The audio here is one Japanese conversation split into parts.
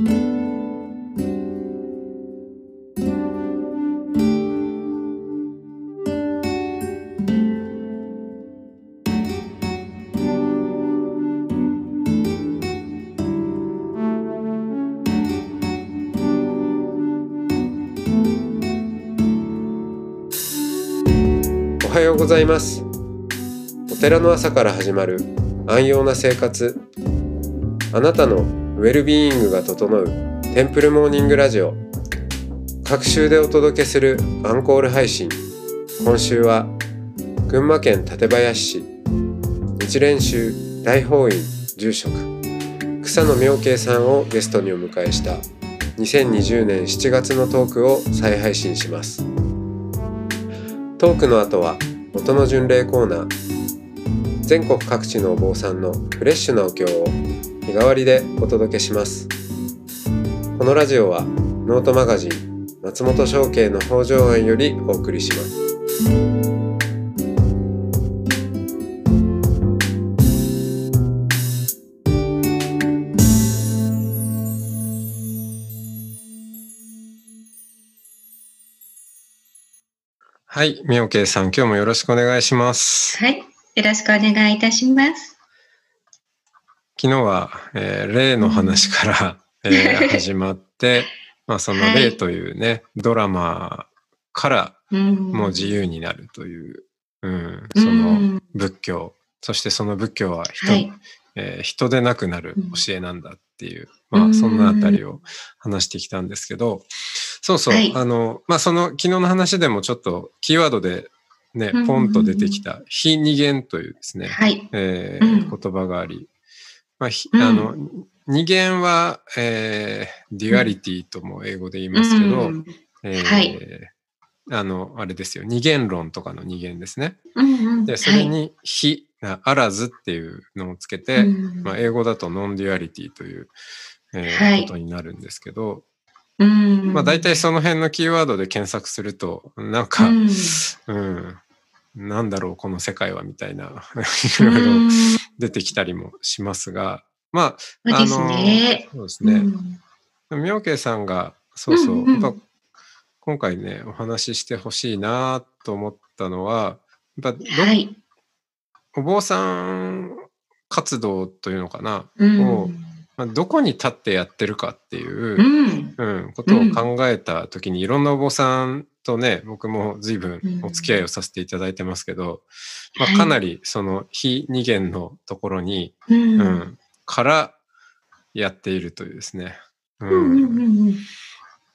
おはようございます。お寺の朝から始まる安養な生活。あなたのウェルビーイングが整うテンプルモーニングラジオ。各週でお届けするアンコール配信。今週は群馬県館林市。日蓮宗大法院住職。草野明慶さんをゲストにお迎えした2020年7月のトークを再配信します。トークの後は音の巡礼コーナー。全国各地のお坊さんのフレッシュなお経を日替わりでお届けしますこのラジオはノートマガジン松本商家の北条庵よりお送りしますはい、みおけいさん、今日もよろしくお願いします。はい。よろしくお願いいたします。昨日は、えー霊の話から、えー始まって、まあ、そのはい。霊というね、ドラマからうん。もう自由になるという、うん、うそのん仏教、そしてその仏教は人,、はい。えー人でなくなるうん教えなんだっていう、うん。まあそんなあたりを話してきたんですけど、そうそう、はい。あの、まあその昨日の話でもちょっとキーワードでねうん、ポンと出てきた非二元というですね、はい。えーうん。言葉があり、まあひうん。あの二元は、えー duality とも英語で言いますけど、うん。えーはいあの、あれですよ、二元論とかの二元ですね。うんうん。で、それに非、あらずっていうのをつけて、はいうん。まあ、英語だと non-duality という、えーはい。ことになるんですけど、うん。まあ大体その辺のキーワードで検索すると、なんか、うん。うん、なんだろう、この世界はみたいな、いろいろうん出てきたりもしますが、まそうですね。あの、そうですうね。ん妙慶さんが、そうそう、うんうんやっぱ今回ね、お話ししてほしいなと思ったのは、やっぱどはい。お坊さん活動というのかな、うんをまあ、どこに立ってやってるかっていうう、ん。うんことを考えた時に、いろんなお坊さんとね、僕も随分お付き合いをさせていただいてますけど、まあ、はい。かなりその非二元のところに、ううんん。からやっているというですね、ううん。うんうん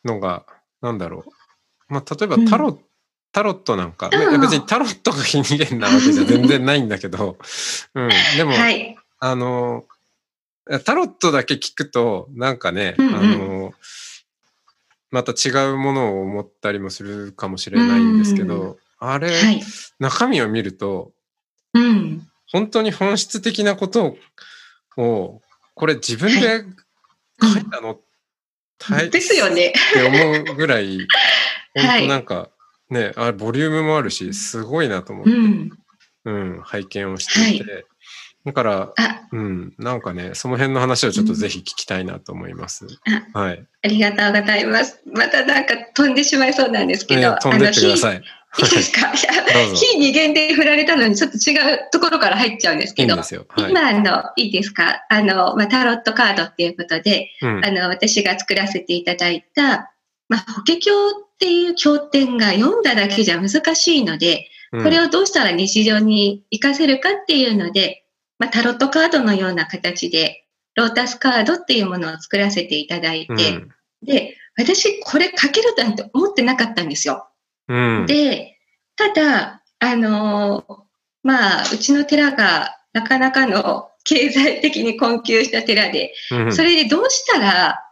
のが、なんだろう。まあ、例えばうん。タロット、タロットなんか、別にタロットが非二元なわけじゃ全然ないんだけど、うん、でも、はい。あの、タロットだけ聞くと、なんかね、うんうん。あの、また違うものを思ったりもするかもしれないんですけど、あれ、はい。中身を見ると、うん。本当に本質的なことを、これ自分で書いたの、大ですよね。って思うぐらい、はい本当なんか、ね、あボリュームもあるし、すごいなと思って、ううん、ん。拝見をしていて、だから、あ、うん、なんかね、その辺の話をちょっとぜひ聞きたいなと思います。はい。ありがとうございます。またなんか飛んでしまいそうなんですけど、えー飛んでってください。いいですか非二元で振られたのにちょっと違うところから入っちゃうんですけどいいんで、すよ。はい。今あの、いいですかあの、まあ、タロットカードっていうことで、うんあの、私が作らせていただいた、まあ、法華経っていう経典が読んだだけじゃ難しいので、うんこれをどうしたら日常に活かせるかっていうので、まあ、タロットカードのような形で、ロータスカードっていうものを作らせていただいて、うんで、私これ書けるなんて思ってなかったんですよ。うん。で、ただ、あのーまあ、うちの寺がなかなかの経済的に困窮した寺で、うんそれでどうしたら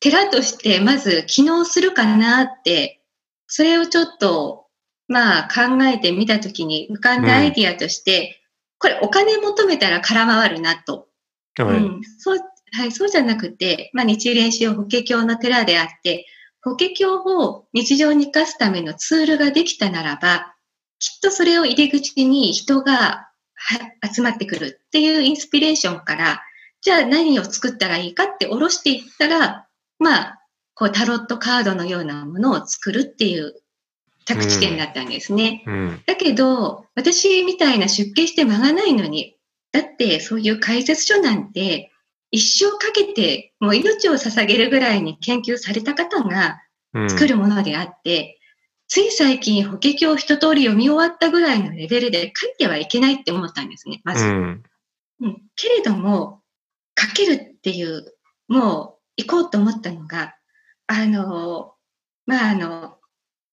寺としてまず機能するかなって、それをちょっと、まあ考えてみたときに浮かんだアイディアとして、これお金求めたら空回るなと。はいうん、そう、はい、そうじゃなくて、まあ、日蓮宗法華経の寺であって、法華経を日常に生かすためのツールができたならば、きっとそれを入り口に人がは集まってくるっていうインスピレーションから、じゃあ何を作ったらいいかって下ろしていったら、まあ、こうタロットカードのようなものを作るっていう着地点だったんですね。うん。だけど、私みたいな出家して間がないのに、だってそういう解説書なんて、一生かけて、もう命を捧げるぐらいに研究された方がうん。作るものであって、つい最近、法華経を一通り読み終わったぐらいのレベルで書いてはいけないって思ったんですね、まず。うん。うんけれども、書けるっていう、もう行こうと思ったのが、あの、まあ、あの、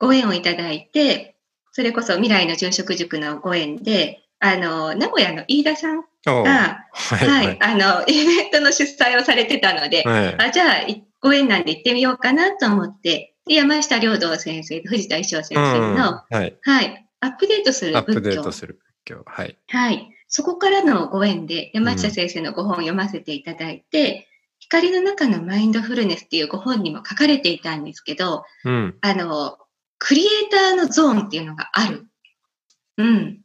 ご縁をいただいて、それこそ未来の住職塾のご縁で、あの、名古屋の飯田さんが、はい。は、はいい。あの、イベントの主催をされてたので、はい。あ、じゃあ、いご縁なんで行ってみようかなと思って、で山下良道先生と藤田一生先生の、はい。はい、アップデートするアップデ仏教ートする。今日。はい。はい。そこからのご縁で山下先生のご本を読ませていただいて、光の中のマインドフルネスっていうご本にも書かれていたんですけど、うん。あの、クリエイターのゾーンっていうのがある。うん。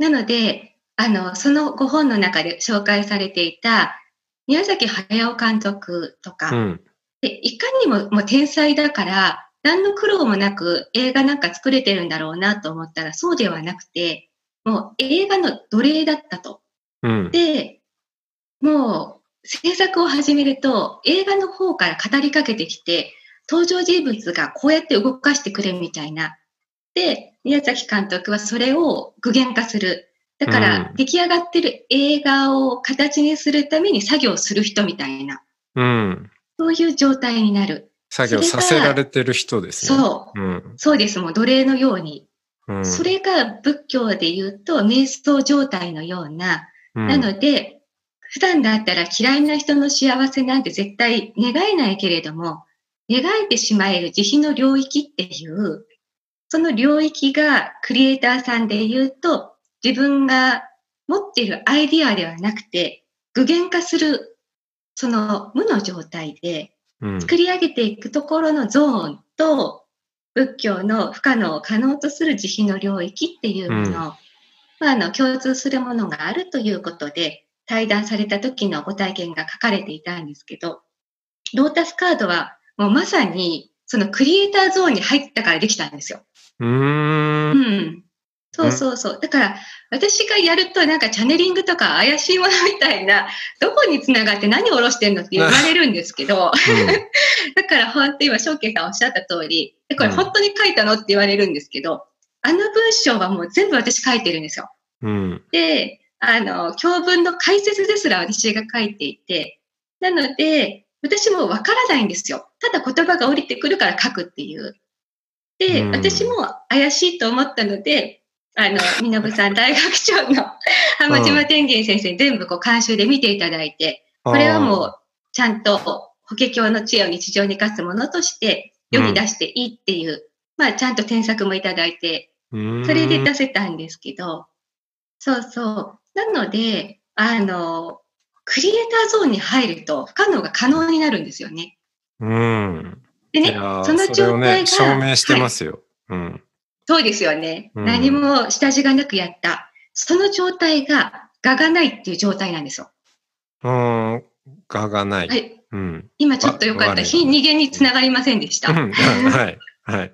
なので、あの、そのご本の中で紹介されていた宮崎駿監督とか、うん。でいかにももう天才だから、何の苦労もなく映画なんか作れてるんだろうなと思ったらそうではなくて、もう映画の奴隷だったと。うん。で、もう制作を始めると映画の方から語りかけてきて、登場人物がこうやって動かしてくれみたいな。で、宮崎監督はそれを具現化する。だからうん出来上がってる映画を形にするために作業する人みたいな、うん。そういう状態になる。作業させられてる人ですね。そう。うん。そうです。もう奴隷のように。うん。それが仏教で言うと瞑想状態のような。うん、なので、普段だったら嫌いな人の幸せなんて絶対願えないけれども、願えてしまえる慈悲の領域っていう、その領域がクリエイターさんで言うと、自分が持っているアイディアではなくて、具現化する、その無の状態で、うん、作り上げていくところのゾーンと、仏教の不可能を可能とする慈悲の領域っていうもの、うん。まあ、あの共通するものがあるということで、対談された時のご体験が書かれていたんですけど、ロータスカードはもうまさにそのクリエイターゾーンに入ったからできたんですよ。うー。うんん。そうそうそう。だから、私がやるとなんかチャネリングとか怪しいものみたいな、どこにつながって何を下ろしてんのって言われるんですけど、だから本当今、翔慶さんおっしゃった通り、え、これ本当に書いたのって言われるんですけど、あの文章はもう全部私書いてるんですよ。うん。で、あの、教文の解説ですら私が書いていて、なので、私もわからないんですよ。ただ言葉が降りてくるから書くっていう。で、うん私も怪しいと思ったので、あの、みなぶさん大学長の 浜島天元先生に全部こう監修で見ていただいて、これはもうちゃんと法華経の知恵を日常に生かすものとして世に出していいっていう、まあちゃんと添削もいただいて、うん、それで出せたんですけど、そうそう。なので、あの、クリエイターゾーンに入ると不可能が可能になるんですよね。うん。でね、その状態が、証明してまはいすよ。うん。そうですよね。うん何も下地がなくやった。その状態が、我がないっていう状態なんですよ。うん。ががない。はい。うん。今ちょっとよかった。わ非二元につながりませんでした。うんはい。はい。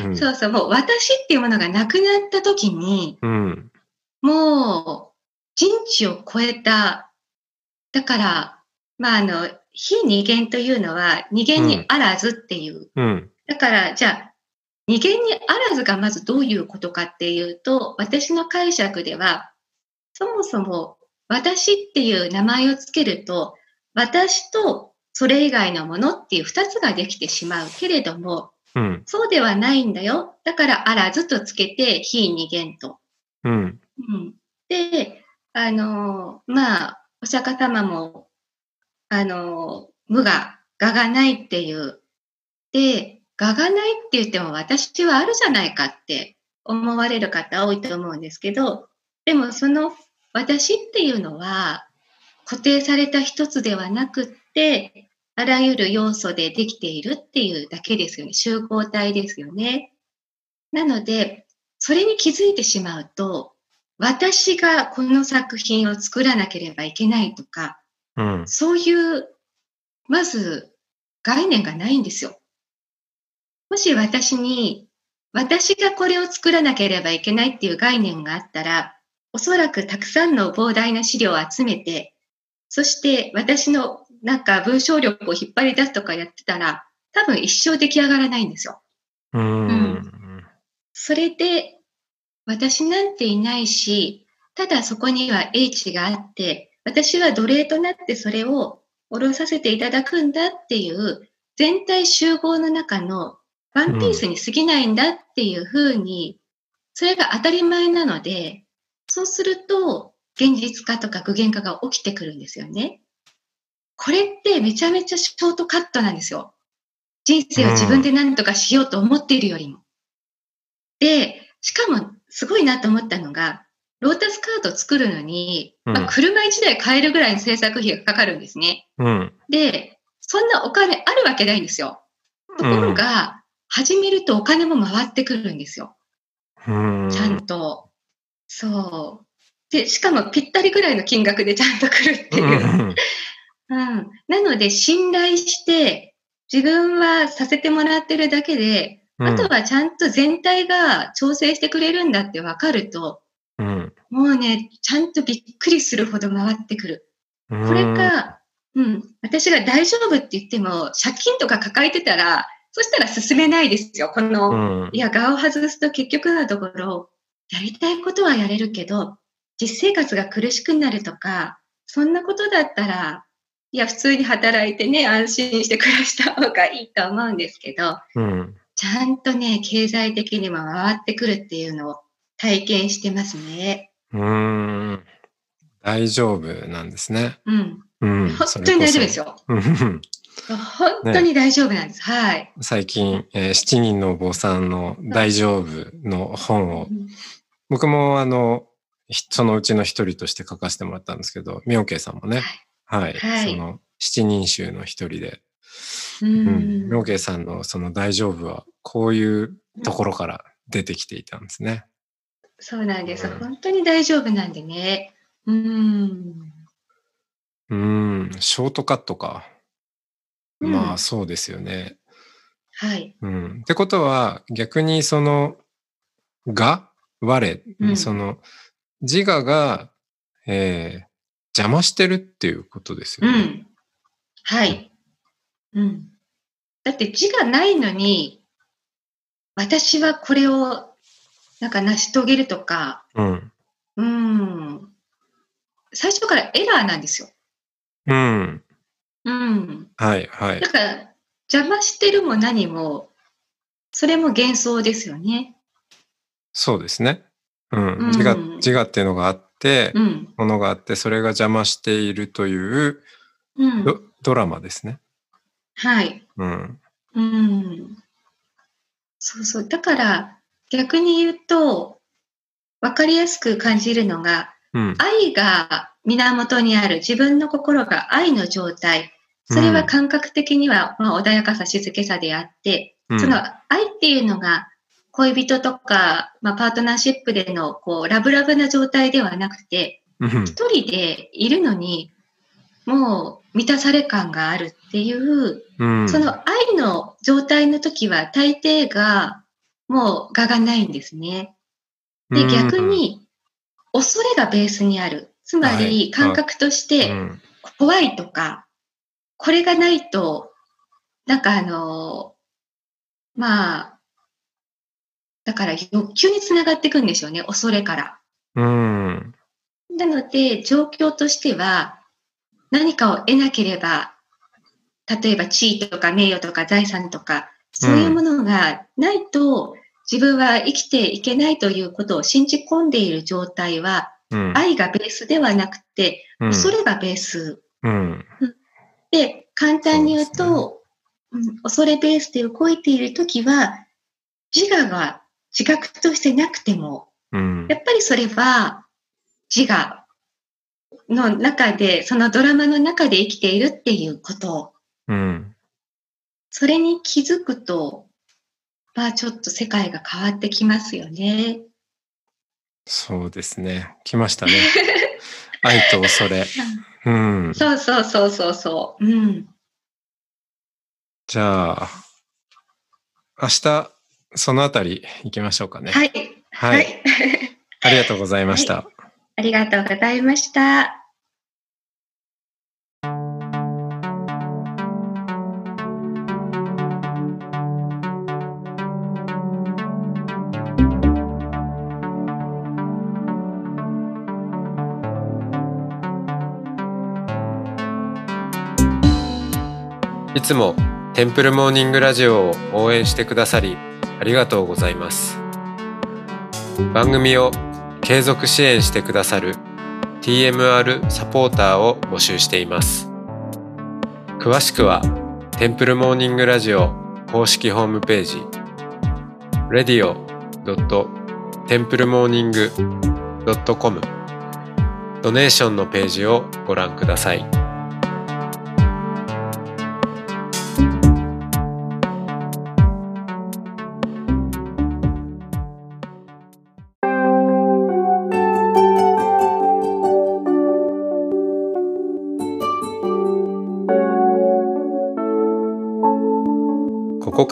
うん。そうそう、もう私っていうものがなくなった時に、うん。もう人知を超えた、だから、まあ、あの、非二元というのは二元にあらずっていう。うん。だから、じゃあ、二元にあらずがまずどういうことかっていうと、私の解釈では、そもそも私っていう名前をつけると、私とそれ以外のものっていう二つができてしまうけれども、うん。そうではないんだよ。だから、あらずとつけて、非二元と。うん。うん、で、あの、まあ、お釈迦様も、あの、無が、我がないっていう。で、我がないって言っても私はあるじゃないかって思われる方多いと思うんですけど、でもその私っていうのは固定された一つではなくって、あらゆる要素でできているっていうだけですよね。集合体ですよね。なので、それに気づいてしまうと、私がこの作品を作らなければいけないとか、うん。そういう、まず、概念がないんですよ。もし私に、私がこれを作らなければいけないっていう概念があったら、おそらくたくさんの膨大な資料を集めて、そして私のなんか文章力を引っ張り出すとかやってたら、多分一生出来上がらないんですよ。うん。それで、私なんていないし、ただそこには英知があって、私は奴隷となってそれを下ろさせていただくんだっていう全体集合の中のワンピースに過ぎないんだっていうふうに、それが当たり前なので、そうすると現実化とか具現化が起きてくるんですよね。これってめちゃめちゃショートカットなんですよ。人生を自分で何とかしようと思っているよりも。で、しかもすごいなと思ったのが、ロータスカートを作るのに、うんまあ、車1台買えるぐらいの制作費がかかるんですね。うん。で、そんなお金あるわけないんですよ。ところが、始めるとお金も回ってくるんですよ。うん。ちゃんと。そう。で、しかもぴったりぐらいの金額でちゃんと来るっていう。うんうん。なので、信頼して、自分はさせてもらってるだけで、あとはちゃんと全体が調整してくれるんだって分かると、うん。もうね、ちゃんとびっくりするほど回ってくる。うん。これが、うん、私が大丈夫って言っても、借金とか抱えてたら、そしたら進めないですよ。この、うんいや、側を外すと結局のところ、やりたいことはやれるけど、実生活が苦しくなるとか、そんなことだったら、いや、普通に働いてね、安心して暮らした方がいいと思うんですけど、うん。ちゃんとね、経済的にも回ってくるっていうのを体験してますね。うん。大丈夫なんですね。うん。うん。本当に大丈夫ですよ。本当に大丈夫なんです。はい。最近、えー、7人のお坊さんの大丈夫の本を、僕もあの、ひそのうちの一人として書かせてもらったんですけど、妙慶さんもね、はい、はいその七人衆の一人で、ううん、慶さんのその大丈夫は、こういうところから出てきていたんですね。そうなんです。うん本当に大丈夫なんでね。うん。うん、ショートカットか。うんまあそうですよね。はい。うん。ってことは、逆にその、が、我、うんその、自我が、えー邪魔してるっていうことですよね。うん。はい。うん。だって字がないのに、私はこれをなんか成し遂げるとか、うん。うん。最初からエラーなんですよ。うん。うん。はい、はいだ。から、邪魔してるも何も、それも幻想ですよね。そうですね。うん。うん自我、自我っていうのがあって、うん。ものがあって、それが邪魔しているといううん。ドドラマですね。はい。うん。うん。そうそう。だから、逆に言うと、わかりやすく感じるのが、うん。愛が源にある自分の心が愛の状態。それは感覚的には、まあ、穏やかさ、静けさであって、うんその愛っていうのが恋人とか、まあ、パートナーシップでのこうラブラブな状態ではなくて、うん。一人でいるのに、もう満たされ感があるっていう、うん。その愛の状態の時は大抵がもう我がないんですね。で、逆に恐れがベースにある。つまはいり感覚としうてん、怖いとか、これがないと、なんかあの、まあ、だから欲求につながっていくんですよね、恐れから。うん。なので、状況としては、何かを得なければ、例えば地位とか名誉とか財産とか、そういうものがないと、自分は生きていけないということを信じ込んでいる状態は、うん。愛がベースではなくて、うん恐れがベース。うん。で、簡単に言うと、うん恐れベースで動いているときは、自我が自覚としてなくても、うんやっぱりそれは自我の中で、そのドラマの中で生きているっていうこと。うん。それに気づくと、まあちょっと世界が変わってきますよね。そうですね。来ましたね。愛と恐れ。うん。そうそうそうそうそう。うん。じゃあ、明日、そのあたり行きましょうかね。はい。ははいい。ありがとうございました。ありがとうございました。いつもテンプルモーニングラジオを応援してくださりありがとうございます番組を継続支援してくださる TMR サポーターを募集しています詳しくはテンプルモーニングラジオ公式ホームページ radio.templemorning.com ドネーションのページをご覧ください。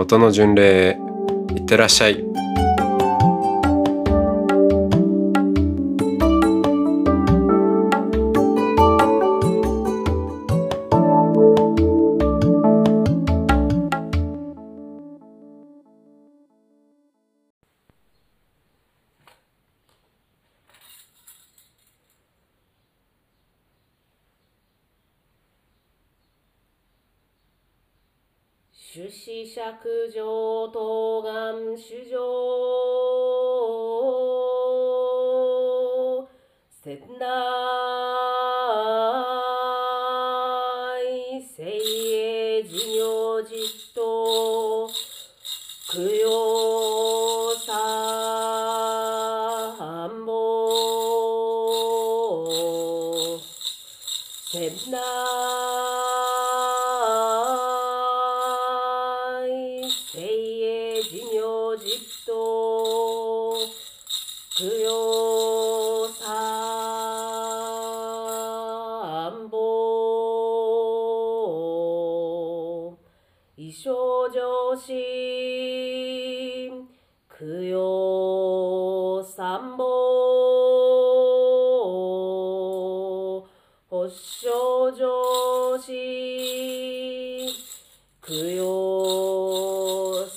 音の巡礼へいってらっしゃい。朱子釈上東願主上仙台聖営事業実と供養三宝仙台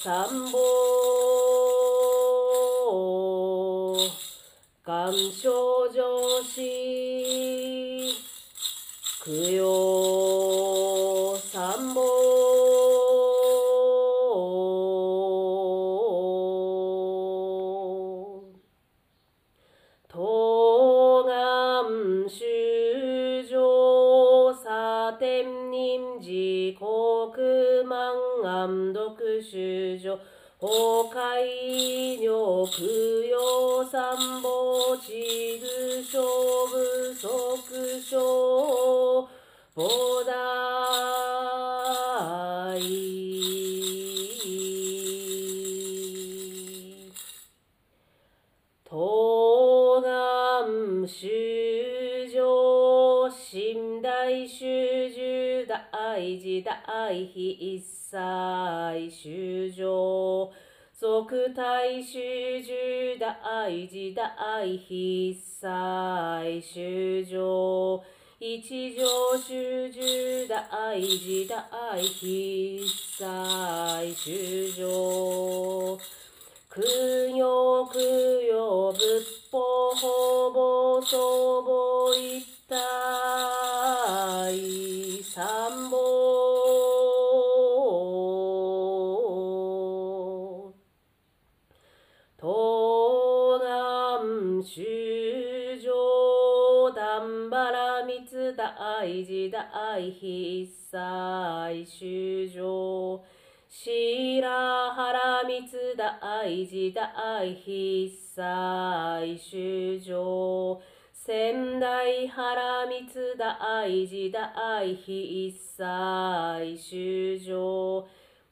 三宝鑑賞大事大悲一切修上即大修十大事大悲一切修上一条修十大事大悲一切修上供養供養仏法法法僧法一体三修上段原密大大事大必災修正白原密大事大必災修正仙台原密大事大必災修正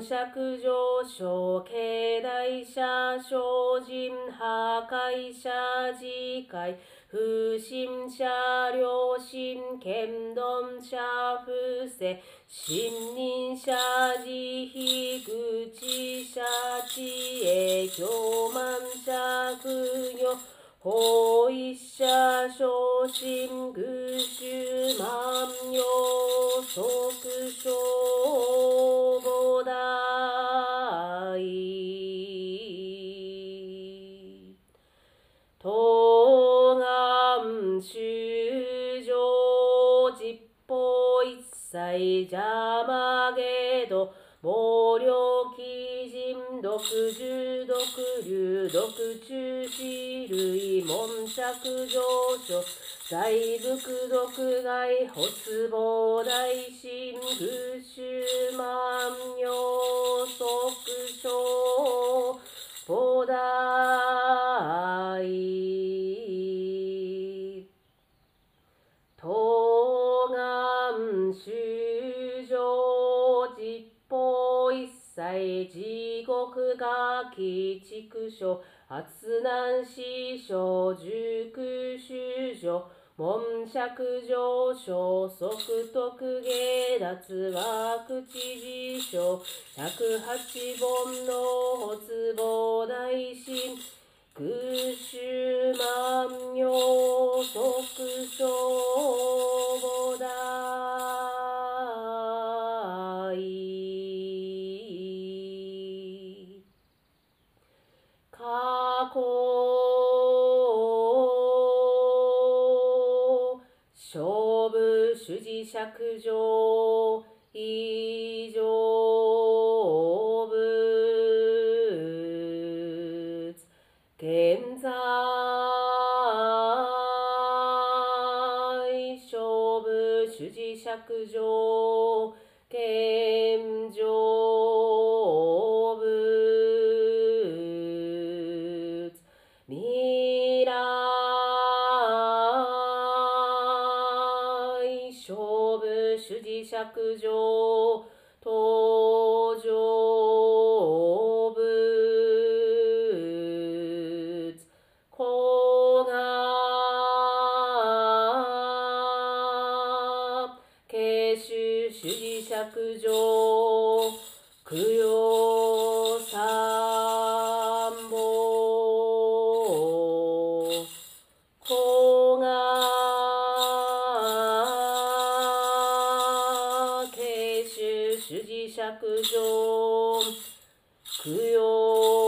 尺上昇境内者精進破壊者自戒不信者良心剣丼者不正信任者慈悲愚痴者知恵教満者苦行法一者昇進愚衆万葉即小菩提門着上昇大仏毒害発膨大神愚衆万葉即小菩提東岸修上実法一切地獄が鬼畜所発難死傷熟修上門尺上昇即徳下脱は口自称百八本の発膨大神空襲万葉即小菩提釈上以上。主事釈上供